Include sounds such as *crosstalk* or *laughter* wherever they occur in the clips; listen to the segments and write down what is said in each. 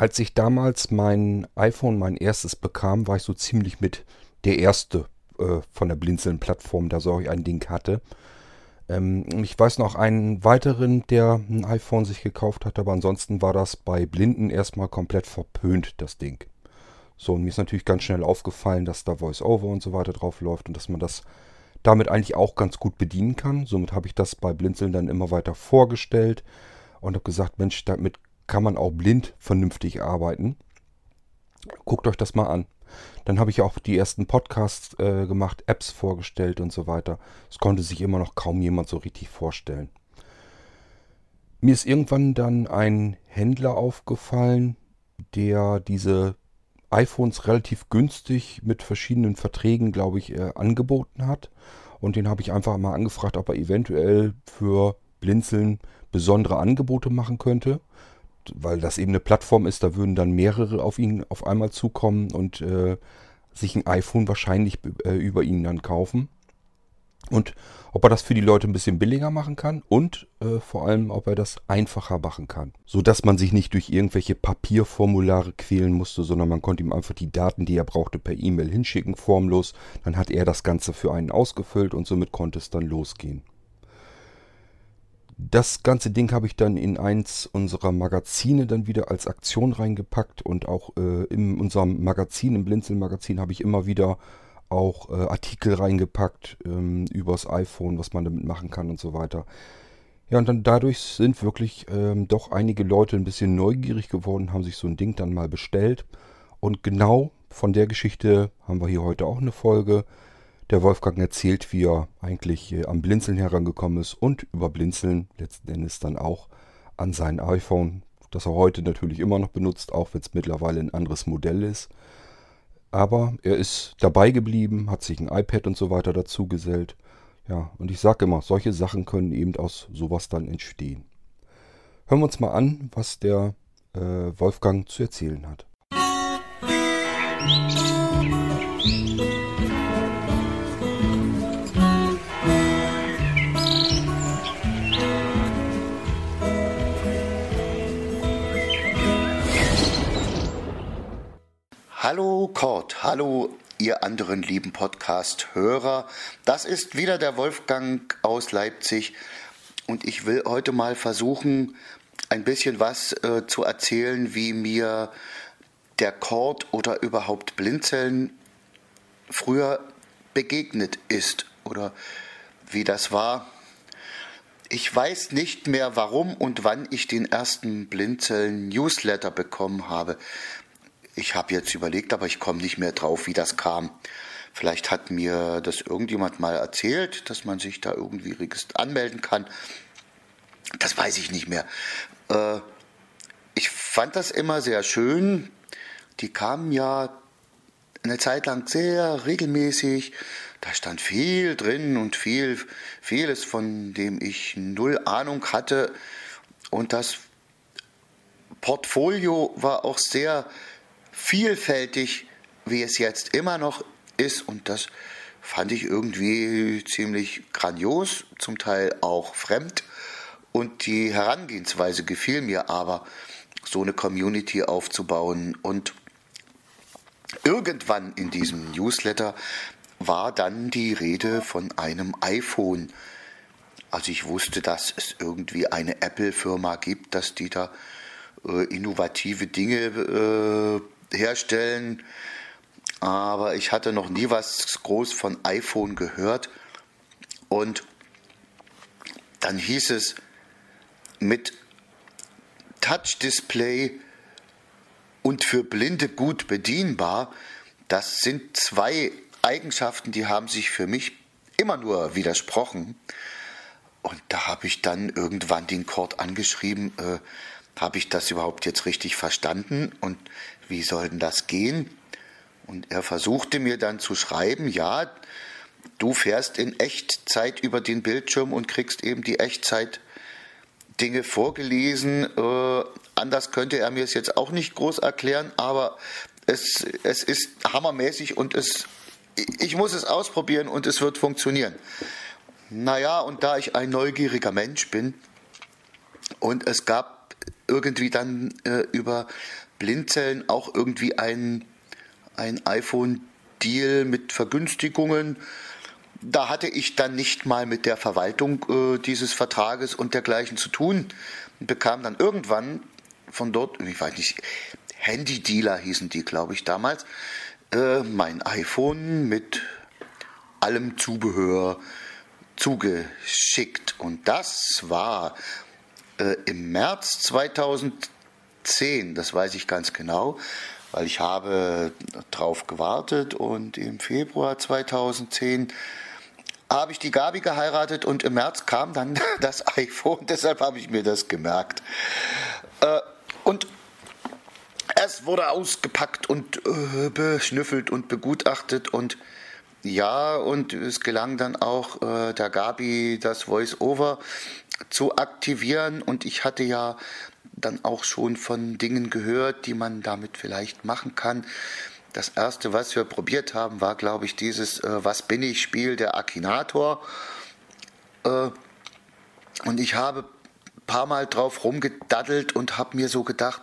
Als ich damals mein iPhone, mein erstes bekam, war ich so ziemlich mit der erste äh, von der Blinzeln-Plattform, da so ein Ding hatte. Ähm, ich weiß noch einen weiteren, der ein iPhone sich gekauft hat, aber ansonsten war das bei Blinden erstmal komplett verpönt, das Ding. So, und mir ist natürlich ganz schnell aufgefallen, dass da VoiceOver und so weiter drauf läuft und dass man das damit eigentlich auch ganz gut bedienen kann. Somit habe ich das bei Blinzeln dann immer weiter vorgestellt und habe gesagt, Mensch, damit kann man auch blind vernünftig arbeiten. Guckt euch das mal an. Dann habe ich auch die ersten Podcasts äh, gemacht, Apps vorgestellt und so weiter. Es konnte sich immer noch kaum jemand so richtig vorstellen. Mir ist irgendwann dann ein Händler aufgefallen, der diese iPhones relativ günstig mit verschiedenen Verträgen, glaube ich, äh, angeboten hat. Und den habe ich einfach mal angefragt, ob er eventuell für Blinzeln besondere Angebote machen könnte weil das eben eine Plattform ist, da würden dann mehrere auf ihn auf einmal zukommen und äh, sich ein iPhone wahrscheinlich äh, über ihn dann kaufen. Und ob er das für die Leute ein bisschen billiger machen kann und äh, vor allem, ob er das einfacher machen kann. So dass man sich nicht durch irgendwelche Papierformulare quälen musste, sondern man konnte ihm einfach die Daten, die er brauchte, per E-Mail hinschicken, formlos. Dann hat er das Ganze für einen ausgefüllt und somit konnte es dann losgehen. Das ganze Ding habe ich dann in eins unserer Magazine dann wieder als Aktion reingepackt und auch äh, in unserem Magazin, im Blinzeln-Magazin, habe ich immer wieder auch äh, Artikel reingepackt ähm, übers iPhone, was man damit machen kann und so weiter. Ja, und dann dadurch sind wirklich ähm, doch einige Leute ein bisschen neugierig geworden, haben sich so ein Ding dann mal bestellt. Und genau von der Geschichte haben wir hier heute auch eine Folge. Der Wolfgang erzählt, wie er eigentlich äh, am Blinzeln herangekommen ist und über Blinzeln letzten Endes dann auch an sein iPhone, das er heute natürlich immer noch benutzt, auch wenn es mittlerweile ein anderes Modell ist. Aber er ist dabei geblieben, hat sich ein iPad und so weiter dazu gesellt. Ja, und ich sage immer, solche Sachen können eben aus sowas dann entstehen. Hören wir uns mal an, was der äh, Wolfgang zu erzählen hat. Musik Hallo Kurt, hallo ihr anderen lieben Podcast-Hörer. Das ist wieder der Wolfgang aus Leipzig und ich will heute mal versuchen, ein bisschen was äh, zu erzählen, wie mir der Kord oder überhaupt Blinzeln früher begegnet ist oder wie das war. Ich weiß nicht mehr, warum und wann ich den ersten Blinzeln Newsletter bekommen habe. Ich habe jetzt überlegt, aber ich komme nicht mehr drauf, wie das kam. Vielleicht hat mir das irgendjemand mal erzählt, dass man sich da irgendwie anmelden kann. Das weiß ich nicht mehr. Äh, ich fand das immer sehr schön. Die kamen ja eine Zeit lang sehr regelmäßig. Da stand viel drin und viel, vieles, von dem ich null Ahnung hatte. Und das Portfolio war auch sehr vielfältig, wie es jetzt immer noch ist. Und das fand ich irgendwie ziemlich grandios, zum Teil auch fremd. Und die Herangehensweise gefiel mir aber, so eine Community aufzubauen. Und irgendwann in diesem Newsletter war dann die Rede von einem iPhone. Also ich wusste, dass es irgendwie eine Apple-Firma gibt, dass die da äh, innovative Dinge äh, herstellen, aber ich hatte noch nie was groß von iPhone gehört. Und dann hieß es mit Touch-Display und für Blinde gut bedienbar. Das sind zwei Eigenschaften, die haben sich für mich immer nur widersprochen. Und da habe ich dann irgendwann den Cord angeschrieben, äh, habe ich das überhaupt jetzt richtig verstanden und wie soll denn das gehen? Und er versuchte mir dann zu schreiben, ja, du fährst in Echtzeit über den Bildschirm und kriegst eben die Echtzeit Dinge vorgelesen. Äh, anders könnte er mir es jetzt auch nicht groß erklären, aber es, es ist hammermäßig und es, ich muss es ausprobieren und es wird funktionieren. Naja, und da ich ein neugieriger Mensch bin und es gab irgendwie dann äh, über Blinzeln auch irgendwie ein, ein iPhone-Deal mit Vergünstigungen. Da hatte ich dann nicht mal mit der Verwaltung äh, dieses Vertrages und dergleichen zu tun und bekam dann irgendwann von dort, ich weiß nicht, Handy-Dealer hießen die, glaube ich, damals, äh, mein iPhone mit allem Zubehör zugeschickt. Und das war äh, im März 2010, das weiß ich ganz genau, weil ich habe drauf gewartet und im Februar 2010 habe ich die Gabi geheiratet und im März kam dann *laughs* das iPhone, deshalb habe ich mir das gemerkt. Äh, und es wurde ausgepackt und äh, beschnüffelt und begutachtet und ja, und es gelang dann auch äh, der Gabi das Voice-Over zu aktivieren und ich hatte ja dann auch schon von Dingen gehört, die man damit vielleicht machen kann. Das erste, was wir probiert haben, war, glaube ich, dieses äh, Was bin ich Spiel der Akinator. Äh, und ich habe ein paar Mal drauf rumgedaddelt und habe mir so gedacht,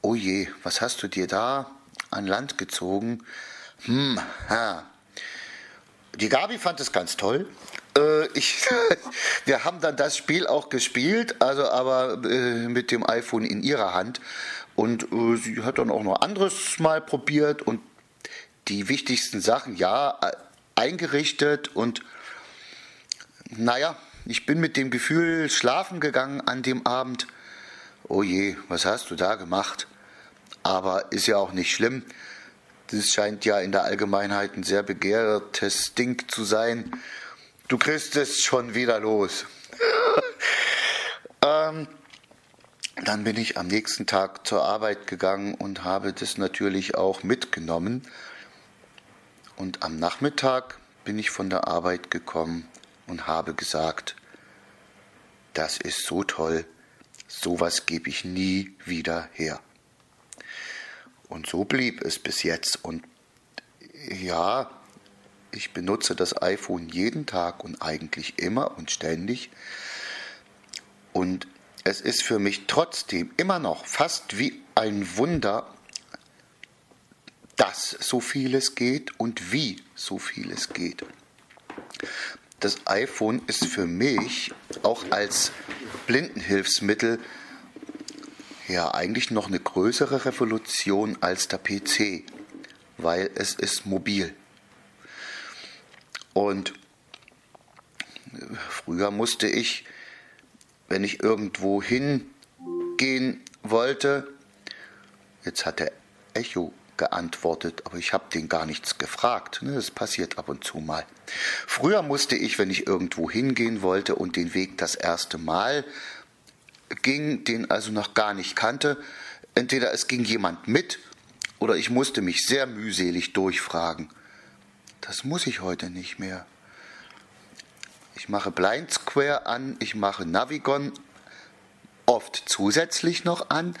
oh je, was hast du dir da an Land gezogen? Hm, ha. Die Gabi fand es ganz toll. Äh, ich, *laughs* wir haben dann das Spiel auch gespielt, also aber äh, mit dem iPhone in ihrer Hand. Und äh, sie hat dann auch noch anderes mal probiert und die wichtigsten Sachen, ja, äh, eingerichtet. Und naja, ich bin mit dem Gefühl schlafen gegangen an dem Abend. Oh je, was hast du da gemacht? Aber ist ja auch nicht schlimm. Das scheint ja in der Allgemeinheit ein sehr begehrtes Ding zu sein. Du kriegst es schon wieder los. *laughs* ähm, dann bin ich am nächsten Tag zur Arbeit gegangen und habe das natürlich auch mitgenommen. Und am Nachmittag bin ich von der Arbeit gekommen und habe gesagt, das ist so toll, sowas gebe ich nie wieder her. Und so blieb es bis jetzt. Und ja, ich benutze das iPhone jeden Tag und eigentlich immer und ständig. Und es ist für mich trotzdem immer noch fast wie ein Wunder, dass so vieles geht und wie so vieles geht. Das iPhone ist für mich auch als Blindenhilfsmittel ja eigentlich noch eine größere Revolution als der PC, weil es ist mobil. Und früher musste ich, wenn ich irgendwo hingehen wollte, jetzt hat der Echo geantwortet, aber ich habe den gar nichts gefragt. Ne? Das passiert ab und zu mal. Früher musste ich, wenn ich irgendwo hingehen wollte und den Weg das erste Mal ging, den also noch gar nicht kannte. Entweder es ging jemand mit oder ich musste mich sehr mühselig durchfragen. Das muss ich heute nicht mehr. Ich mache Blind Square an, ich mache Navigon oft zusätzlich noch an.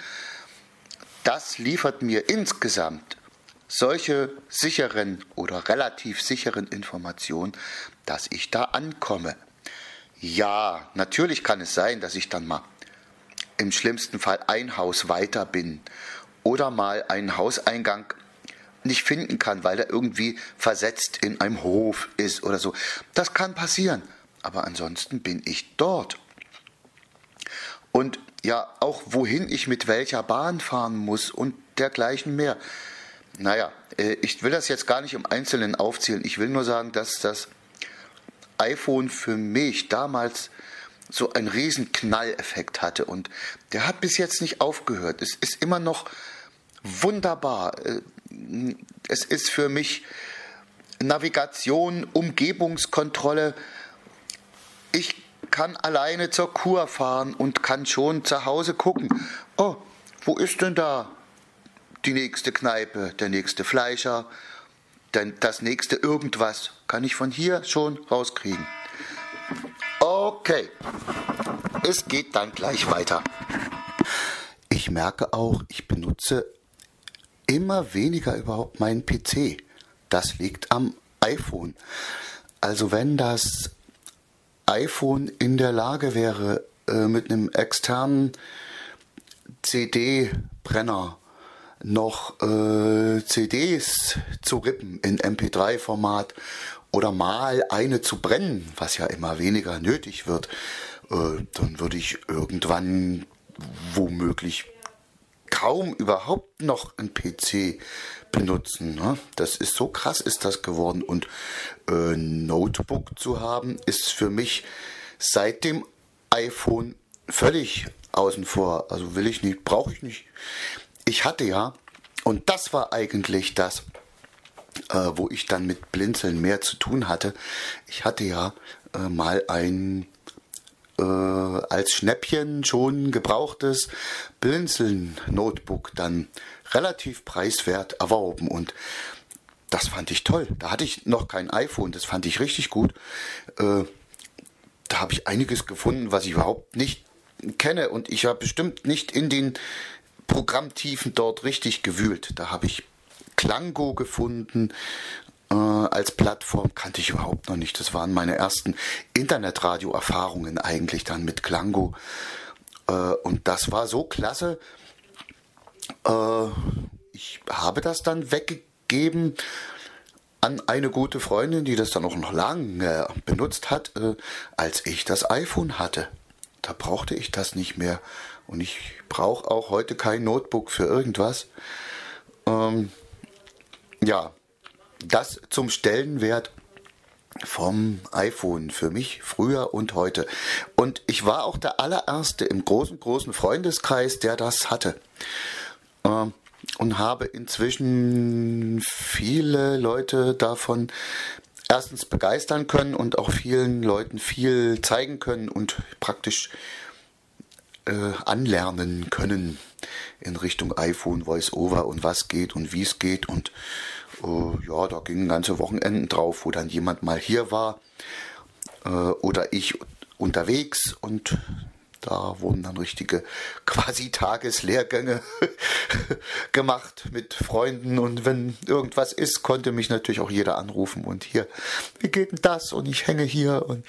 Das liefert mir insgesamt solche sicheren oder relativ sicheren Informationen, dass ich da ankomme. Ja, natürlich kann es sein, dass ich dann mal im schlimmsten Fall ein Haus weiter bin oder mal einen Hauseingang nicht finden kann, weil er irgendwie versetzt in einem Hof ist oder so. Das kann passieren. Aber ansonsten bin ich dort. Und ja, auch wohin ich mit welcher Bahn fahren muss und dergleichen mehr. Naja, äh, ich will das jetzt gar nicht im Einzelnen aufzählen. Ich will nur sagen, dass das iPhone für mich damals so einen riesen Knalleffekt hatte. Und der hat bis jetzt nicht aufgehört. Es ist immer noch wunderbar. Es ist für mich Navigation, Umgebungskontrolle. Ich kann alleine zur Kur fahren und kann schon zu Hause gucken. Oh, wo ist denn da die nächste Kneipe, der nächste Fleischer, denn das nächste irgendwas kann ich von hier schon rauskriegen. Okay, es geht dann gleich weiter. Ich merke auch, ich benutze immer weniger überhaupt meinen PC. Das liegt am iPhone. Also wenn das iPhone in der Lage wäre, äh, mit einem externen CD-Brenner noch äh, CDs zu rippen in MP3-Format oder mal eine zu brennen, was ja immer weniger nötig wird, äh, dann würde ich irgendwann womöglich kaum überhaupt noch ein PC benutzen. Ne? Das ist so krass ist das geworden und äh, Notebook zu haben ist für mich seit dem iPhone völlig außen vor. Also will ich nicht, brauche ich nicht. Ich hatte ja und das war eigentlich das, äh, wo ich dann mit Blinzeln mehr zu tun hatte. Ich hatte ja äh, mal ein äh, als Schnäppchen schon gebrauchtes Blinzeln-Notebook dann relativ preiswert erworben und das fand ich toll. Da hatte ich noch kein iPhone, das fand ich richtig gut. Äh, da habe ich einiges gefunden, was ich überhaupt nicht kenne und ich habe bestimmt nicht in den Programmtiefen dort richtig gewühlt. Da habe ich Klango gefunden äh, als Plattform, kannte ich überhaupt noch nicht. Das waren meine ersten Internetradio-Erfahrungen eigentlich dann mit Klango. Äh, und das war so klasse. Äh, ich habe das dann weggegeben an eine gute Freundin, die das dann auch noch lange benutzt hat, äh, als ich das iPhone hatte. Da brauchte ich das nicht mehr. Und ich brauche auch heute kein Notebook für irgendwas. Ähm, ja, das zum Stellenwert vom iPhone für mich früher und heute. Und ich war auch der allererste im großen, großen Freundeskreis, der das hatte. Ähm, und habe inzwischen viele Leute davon erstens begeistern können und auch vielen Leuten viel zeigen können und praktisch äh, anlernen können in Richtung iPhone, Voice-Over und was geht und wie es geht. Und äh, ja, da gingen ganze Wochenenden drauf, wo dann jemand mal hier war äh, oder ich unterwegs und da wurden dann richtige *laughs* quasi Tageslehrgänge *laughs* gemacht mit Freunden und wenn irgendwas ist, konnte mich natürlich auch jeder anrufen und hier, wie geht denn das? Und ich hänge hier und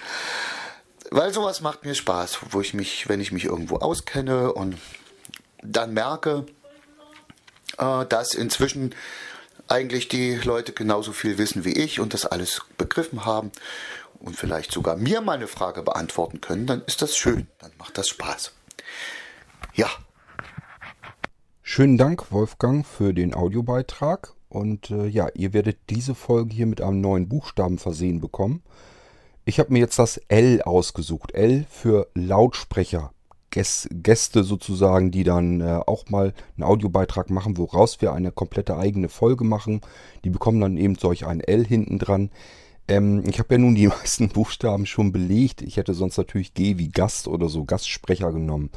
weil sowas macht mir Spaß, wo ich mich, wenn ich mich irgendwo auskenne und dann merke, äh, dass inzwischen eigentlich die Leute genauso viel wissen wie ich und das alles begriffen haben und vielleicht sogar mir meine Frage beantworten können, dann ist das schön, dann macht das Spaß. Ja. Schönen Dank, Wolfgang, für den Audiobeitrag. Und äh, ja, ihr werdet diese Folge hier mit einem neuen Buchstaben versehen bekommen. Ich habe mir jetzt das L ausgesucht. L für Lautsprecher. Gäste sozusagen, die dann äh, auch mal einen Audiobeitrag machen, woraus wir eine komplette eigene Folge machen. Die bekommen dann eben solch ein L hinten dran. Ähm, ich habe ja nun die *laughs* meisten Buchstaben schon belegt. Ich hätte sonst natürlich G wie Gast oder so, Gastsprecher genommen.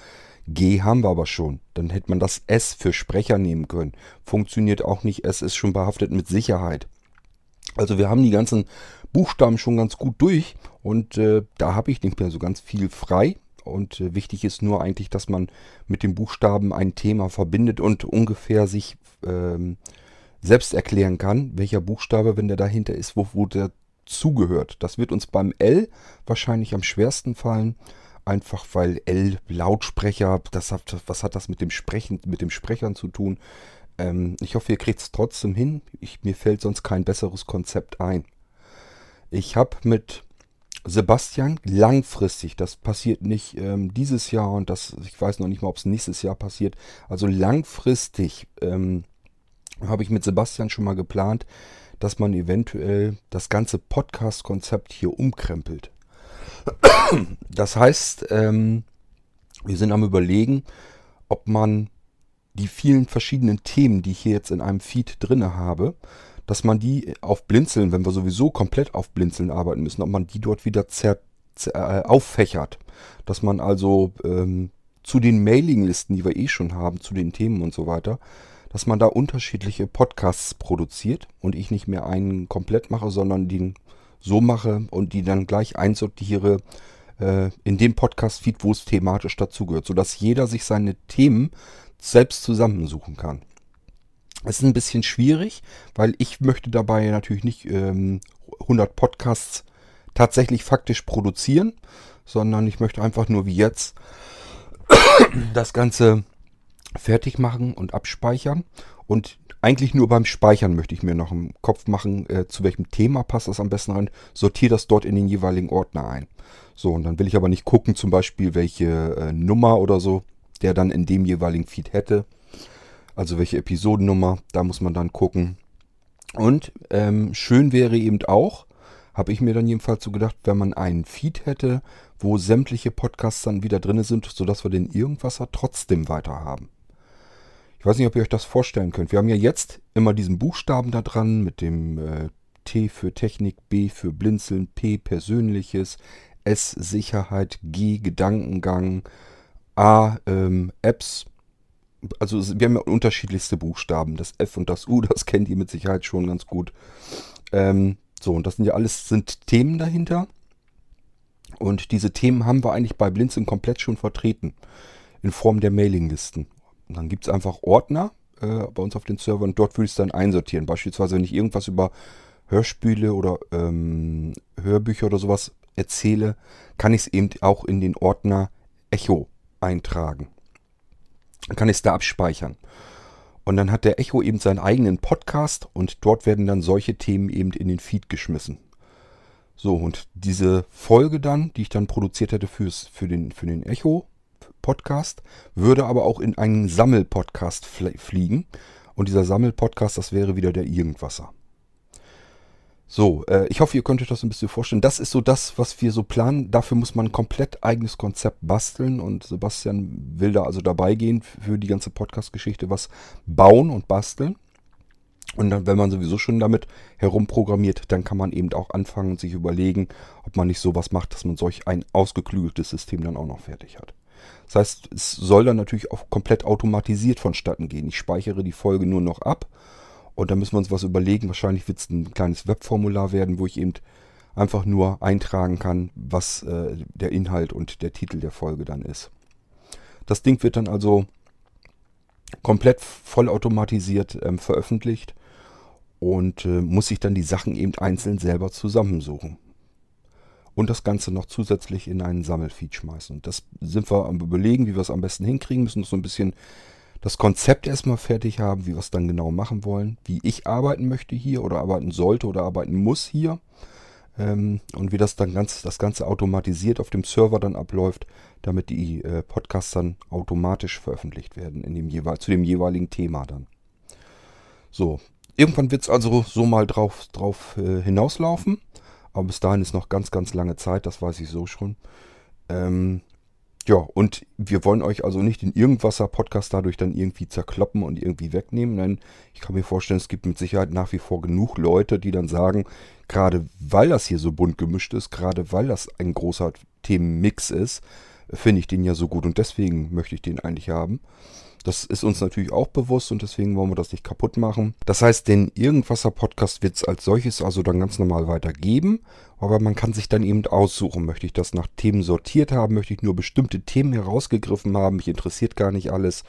G haben wir aber schon. Dann hätte man das S für Sprecher nehmen können. Funktioniert auch nicht. S ist schon behaftet mit Sicherheit. Also wir haben die ganzen Buchstaben schon ganz gut durch und äh, da habe ich nicht mehr so ganz viel frei. Und äh, wichtig ist nur eigentlich, dass man mit den Buchstaben ein Thema verbindet und ungefähr sich ähm, selbst erklären kann, welcher Buchstabe, wenn der dahinter ist, wo, wo der zugehört. Das wird uns beim L wahrscheinlich am schwersten fallen. Einfach weil L Lautsprecher, das hat, was hat das mit dem Sprechen, mit dem Sprechern zu tun? Ähm, ich hoffe, ihr kriegt es trotzdem hin. Ich, mir fällt sonst kein besseres Konzept ein. Ich habe mit Sebastian langfristig, das passiert nicht ähm, dieses Jahr und das, ich weiß noch nicht mal, ob es nächstes Jahr passiert. Also langfristig ähm, habe ich mit Sebastian schon mal geplant, dass man eventuell das ganze Podcast-Konzept hier umkrempelt. Das heißt, ähm, wir sind am Überlegen, ob man die vielen verschiedenen Themen, die ich hier jetzt in einem Feed drinne habe, dass man die auf Blinzeln, wenn wir sowieso komplett auf Blinzeln arbeiten müssen, ob man die dort wieder zer, zer, äh, auffächert. Dass man also ähm, zu den Mailinglisten, die wir eh schon haben, zu den Themen und so weiter, dass man da unterschiedliche Podcasts produziert und ich nicht mehr einen komplett mache, sondern den so mache und die dann gleich einsortiere äh, in dem Podcast-Feed, wo es thematisch dazugehört, sodass jeder sich seine Themen selbst zusammensuchen kann. Es ist ein bisschen schwierig, weil ich möchte dabei natürlich nicht ähm, 100 Podcasts tatsächlich faktisch produzieren, sondern ich möchte einfach nur wie jetzt *coughs* das Ganze fertig machen und abspeichern Und eigentlich nur beim Speichern möchte ich mir noch im Kopf machen, äh, zu welchem Thema passt das am besten rein. Sortiere das dort in den jeweiligen Ordner ein. So, und dann will ich aber nicht gucken, zum Beispiel, welche äh, Nummer oder so der dann in dem jeweiligen Feed hätte. Also welche Episodennummer, da muss man dann gucken. Und ähm, schön wäre eben auch, habe ich mir dann jedenfalls so gedacht, wenn man einen Feed hätte, wo sämtliche Podcasts dann wieder drin sind, sodass wir den Irgendwasser trotzdem weiter haben. Ich weiß nicht, ob ihr euch das vorstellen könnt. Wir haben ja jetzt immer diesen Buchstaben da dran mit dem äh, T für Technik, B für Blinzeln, P Persönliches, S Sicherheit, G Gedankengang, A ähm, Apps. Also wir haben ja unterschiedlichste Buchstaben. Das F und das U, das kennt ihr mit Sicherheit schon ganz gut. Ähm, so, und das sind ja alles sind Themen dahinter. Und diese Themen haben wir eigentlich bei Blinzeln komplett schon vertreten. In Form der Mailinglisten. Und dann gibt es einfach Ordner äh, bei uns auf den Servern und dort würde ich es dann einsortieren. Beispielsweise, wenn ich irgendwas über Hörspiele oder ähm, Hörbücher oder sowas erzähle, kann ich es eben auch in den Ordner Echo eintragen. Kann ich es da abspeichern. Und dann hat der Echo eben seinen eigenen Podcast und dort werden dann solche Themen eben in den Feed geschmissen. So, und diese Folge dann, die ich dann produziert hätte fürs, für, den, für den Echo-Podcast, würde aber auch in einen Sammelpodcast fliegen. Und dieser Sammelpodcast, das wäre wieder der Irgendwasser. So, äh, ich hoffe, ihr könnt euch das ein bisschen vorstellen. Das ist so das, was wir so planen. Dafür muss man ein komplett eigenes Konzept basteln und Sebastian will da also dabei gehen für die ganze Podcast-Geschichte, was bauen und basteln. Und dann, wenn man sowieso schon damit herumprogrammiert, dann kann man eben auch anfangen und sich überlegen, ob man nicht sowas macht, dass man solch ein ausgeklügeltes System dann auch noch fertig hat. Das heißt, es soll dann natürlich auch komplett automatisiert vonstatten gehen. Ich speichere die Folge nur noch ab und da müssen wir uns was überlegen. Wahrscheinlich wird es ein kleines Webformular werden, wo ich eben einfach nur eintragen kann, was äh, der Inhalt und der Titel der Folge dann ist. Das Ding wird dann also komplett vollautomatisiert ähm, veröffentlicht und äh, muss sich dann die Sachen eben einzeln selber zusammensuchen. Und das Ganze noch zusätzlich in einen Sammelfeed schmeißen. Und das sind wir am überlegen, wie wir es am besten hinkriegen, müssen so ein bisschen das Konzept erstmal fertig haben, wie wir es dann genau machen wollen, wie ich arbeiten möchte hier oder arbeiten sollte oder arbeiten muss hier. Ähm, und wie das dann ganz, das Ganze automatisiert auf dem Server dann abläuft, damit die äh, Podcasts dann automatisch veröffentlicht werden in dem jeweil, zu dem jeweiligen Thema dann. So, irgendwann wird es also so mal drauf, drauf äh, hinauslaufen. Aber bis dahin ist noch ganz, ganz lange Zeit, das weiß ich so schon. Ähm, ja, und wir wollen euch also nicht den Irgendwasser-Podcast dadurch dann irgendwie zerkloppen und irgendwie wegnehmen. Nein, ich kann mir vorstellen, es gibt mit Sicherheit nach wie vor genug Leute, die dann sagen, gerade weil das hier so bunt gemischt ist, gerade weil das ein großer Themenmix ist, finde ich den ja so gut und deswegen möchte ich den eigentlich haben. Das ist uns natürlich auch bewusst und deswegen wollen wir das nicht kaputt machen. Das heißt, den Irgendwasser-Podcast wird es als solches also dann ganz normal weitergeben. Aber man kann sich dann eben aussuchen, möchte ich das nach Themen sortiert haben, möchte ich nur bestimmte Themen herausgegriffen haben, mich interessiert gar nicht alles.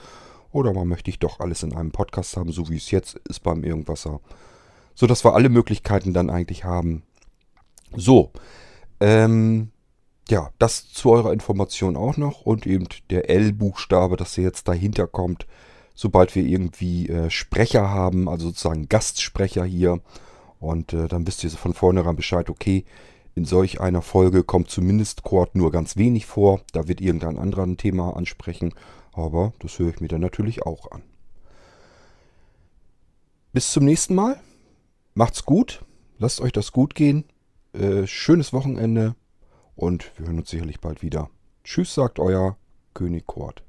Oder man möchte ich doch alles in einem Podcast haben, so wie es jetzt ist beim Irgendwasser. So dass wir alle Möglichkeiten dann eigentlich haben. So, ähm, ja, das zu eurer Information auch noch und eben der L-Buchstabe, dass der jetzt dahinter kommt, sobald wir irgendwie äh, Sprecher haben, also sozusagen Gastsprecher hier. Und äh, dann wisst ihr von vornherein Bescheid, okay, in solch einer Folge kommt zumindest Chord nur ganz wenig vor. Da wird irgendein anderer ein Thema ansprechen, aber das höre ich mir dann natürlich auch an. Bis zum nächsten Mal. Macht's gut. Lasst euch das gut gehen. Äh, schönes Wochenende und wir hören uns sicherlich bald wieder. Tschüss, sagt euer König Kort.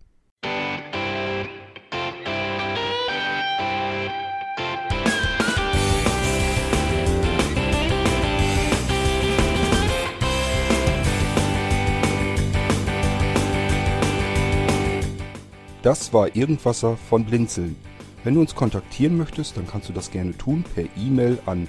Das war Irgendwasser von Blinzeln. Wenn du uns kontaktieren möchtest, dann kannst du das gerne tun per E-Mail an